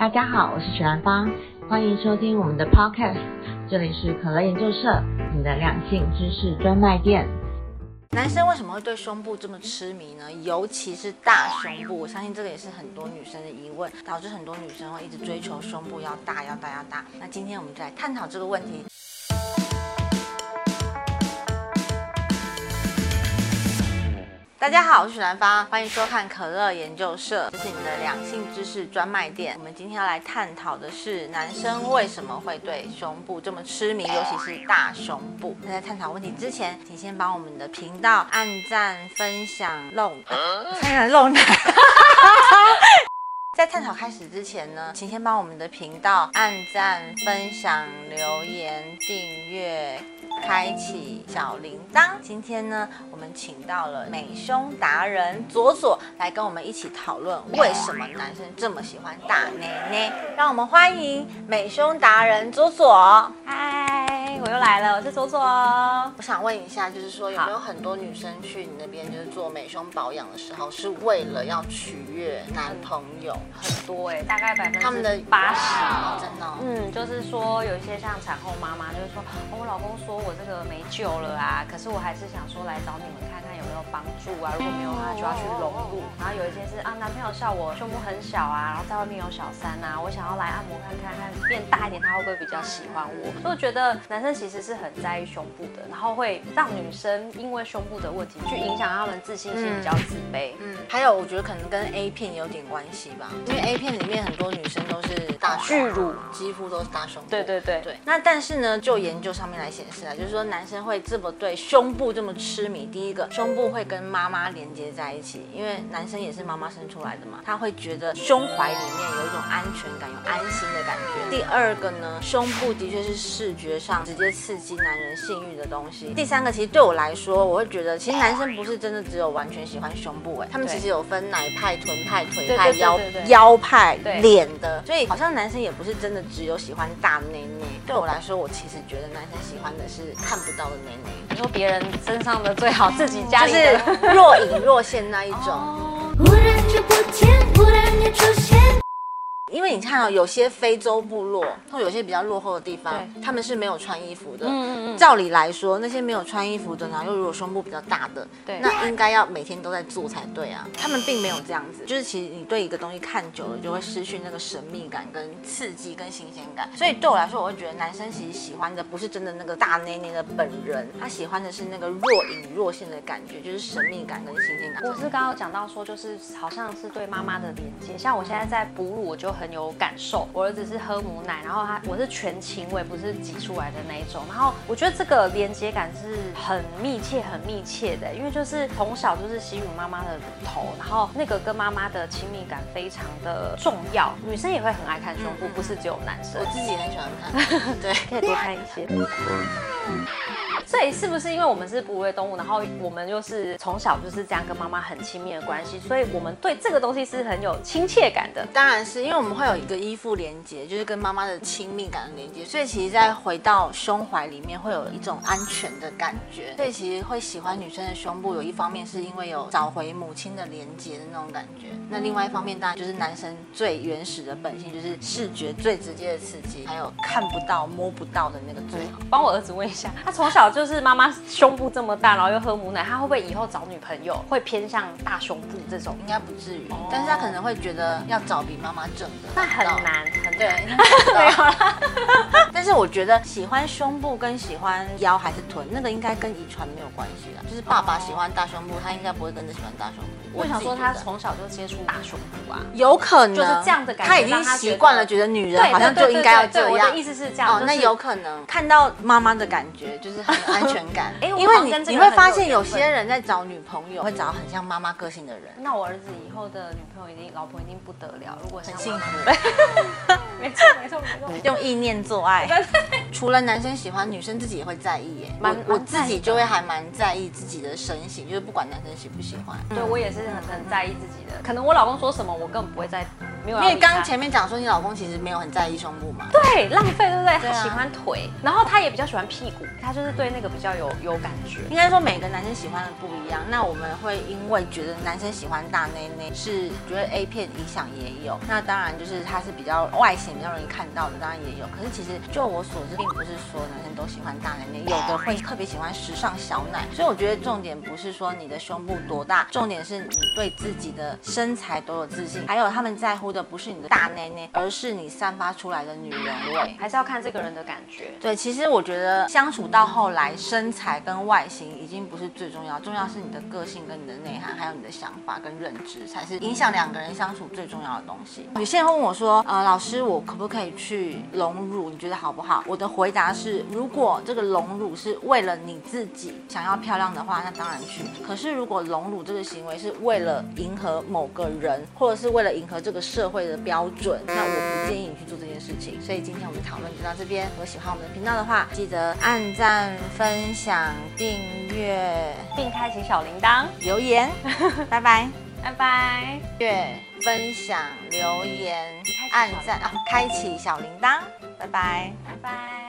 大家好，我是许兰芳，欢迎收听我们的 Podcast，这里是可乐研究社，你的两性知识专卖店。男生为什么会对胸部这么痴迷呢？尤其是大胸部，我相信这个也是很多女生的疑问，导致很多女生会一直追求胸部要大、要大、要大。那今天我们就来探讨这个问题。大家好，我是许兰芳，欢迎收看可乐研究社，这是你的两性知识专卖店。我们今天要来探讨的是男生为什么会对胸部这么痴迷，尤其是大胸部。那在探讨问题之前，请先帮我们的频道按赞、分享、露，看看露奶。在探讨开始之前呢，请先帮我们的频道按赞、分享、留言、订阅。开启小铃铛。今天呢，我们请到了美胸达人左左来跟我们一起讨论为什么男生这么喜欢大内内。让我们欢迎美胸达人左左。嗨，我又来了，我是左左。我想问一下，就是说有没有很多女生去你那边就是做美胸保养的时候，是为了要取悦男朋友？很多哎，大概百分之他们的八十，真的。嗯，就是说有一些像产后妈妈，就是说，我老公说我这个没救了啊，可是我还是想说来找你们看看有没有帮助啊，如果没有的话就要去融入。然后有一些是啊，男朋友笑我胸部很小啊，然后在外面有小三啊，我想要来按摩看看，看变大一点他会不会比较喜欢我？所以我觉得男生其实是很在意胸部的，然后会让女生因为胸部的问题去影响她们自信心，比较自卑。嗯，还有我觉得可能跟 A 片有点关系吧，因为 A 片里面很多女生都是大巨乳，几乎都是大胸部。对对对对。那但是呢，就研究上面来显示啊，就是说男生会这么对胸部这么痴迷，第一个胸部会跟妈妈连接在一起，因为男生也是妈妈生出来的嘛，他会觉得胸怀里面有一种安全感，有安心的感觉。第二个呢，胸部的确是视觉上直接刺激男人性欲的东西。第三个，其实对我来说，我会觉得其实男生不是真的只有完全喜欢胸部，哎，他们其实有分奶派、臀派、腿派、腰腰派、脸的，所以好像男生也不是真的只有喜欢大内内。对我来说，我其实觉得男生喜欢的是看不到的内内，你说别人身上的最好，自己家里就是 若隐若现那一种。忽然你看哦有些非洲部落或有些比较落后的地方，他们是没有穿衣服的。嗯嗯嗯。照理来说，那些没有穿衣服的呢，又如果胸部比较大的，对，那应该要每天都在做才对啊。他们并没有这样子，就是其实你对一个东西看久了，就会失去那个神秘感、跟刺激、跟新鲜感。所以对我来说，我会觉得男生其实喜欢的不是真的那个大内内的本人，他喜欢的是那个若隐若现的感觉，就是神秘感跟新鲜感。我是刚刚讲到说，就是好像是对妈妈的连接，像我现在在哺乳，我就。很有感受，我儿子是喝母奶，然后他我是全亲喂，不是挤出来的那一种，然后我觉得这个连接感是很密切、很密切的，因为就是从小就是吸吮妈妈的乳头，然后那个跟妈妈的亲密感非常的重要。女生也会很爱看胸部，不是只有男生，我自己也很喜欢看，对，可以多看一些。所以是不是因为我们是哺乳类动物，然后我们又是从小就是这样跟妈妈很亲密的关系，所以我们对这个东西是很有亲切感的。当然是因为我们会有一个依附连接，就是跟妈妈的亲密感的连接，所以其实在回到胸怀里面会有一种安全的感觉。所以其实会喜欢女生的胸部，有一方面是因为有找回母亲的连接的那种感觉。那另外一方面当然就是男生最原始的本性，就是视觉最直接的刺激，还有看不到摸不到的那个最好。帮我儿子问一下，他从小就。就是妈妈胸部这么大，然后又喝母奶，他会不会以后找女朋友会偏向大胸部这种？应该不至于，但是他可能会觉得要找比妈妈正的，那很难，很对，没有啦。但是我觉得喜欢胸部跟喜欢腰还是臀，那个应该跟遗传没有关系啦。就是爸爸喜欢大胸部，他应该不会跟着喜欢大胸部。我想说他从小就接触大胸部啊，有可能就是这样的感觉，他已经习惯了，觉得女人好像就应该要这样。我的意思是这样，哦，那有可能看到妈妈的感觉就是很安全感，因为你你会发现有些人在找女朋友会找很像妈妈个性的人。那我儿子以后的女朋友一定老婆一定不得了，如果很幸福，没错没错没错，用意念做爱。除了男生喜欢，女生自己也会在意耶。我我自己就会还蛮在意自己的身形，就是不管男生喜不喜欢，对我也是很很在意自己的。可能我老公说什么，我根本不会在没有因为刚刚前面讲说你老公其实没有很在意胸部嘛，对浪费，对不对？他喜欢腿，然后他也比较喜欢屁股，他就是对那个比较有有感觉。应该说每个男生喜欢的不一样，那我们会因为觉得男生喜欢大内内，是觉得 A 片影响也有。那当然就是他是比较外显、比较容易看到的，当然也有。可是其实就我所知，并不是所有男生都喜欢大内内，有的会特别喜欢时尚小奶。所以我觉得重点不是说你的胸部多大，重点是你对自己的身材多有自信。还有他们在乎的不是你的大内内，而是你散发出来的女人味。还是要看这个人的感觉。对，其实我觉得相处到后来，身材跟外形已经不是最重要，重要是你的个性跟你的内涵，还有你的想法跟认知，才是影响两个人相处最重要的东西。有些人会问我说，呃，老师，我可不可以去隆乳？你觉得好不好？我的回答是，如果这个隆乳是为了你自己想要漂亮的话，那当然去。可是如果隆乳这个行为是为了迎合某个人，或者是为了迎合这个社会的标准，那我不建议你去做这件事情。所以今天我们讨论就到这边。如果喜欢我们的频道的话，记得按赞、分享、订阅、并开启小铃铛，留言，拜拜。拜拜。月、分享、留言、按赞啊，开启小铃铛，拜拜。拜拜。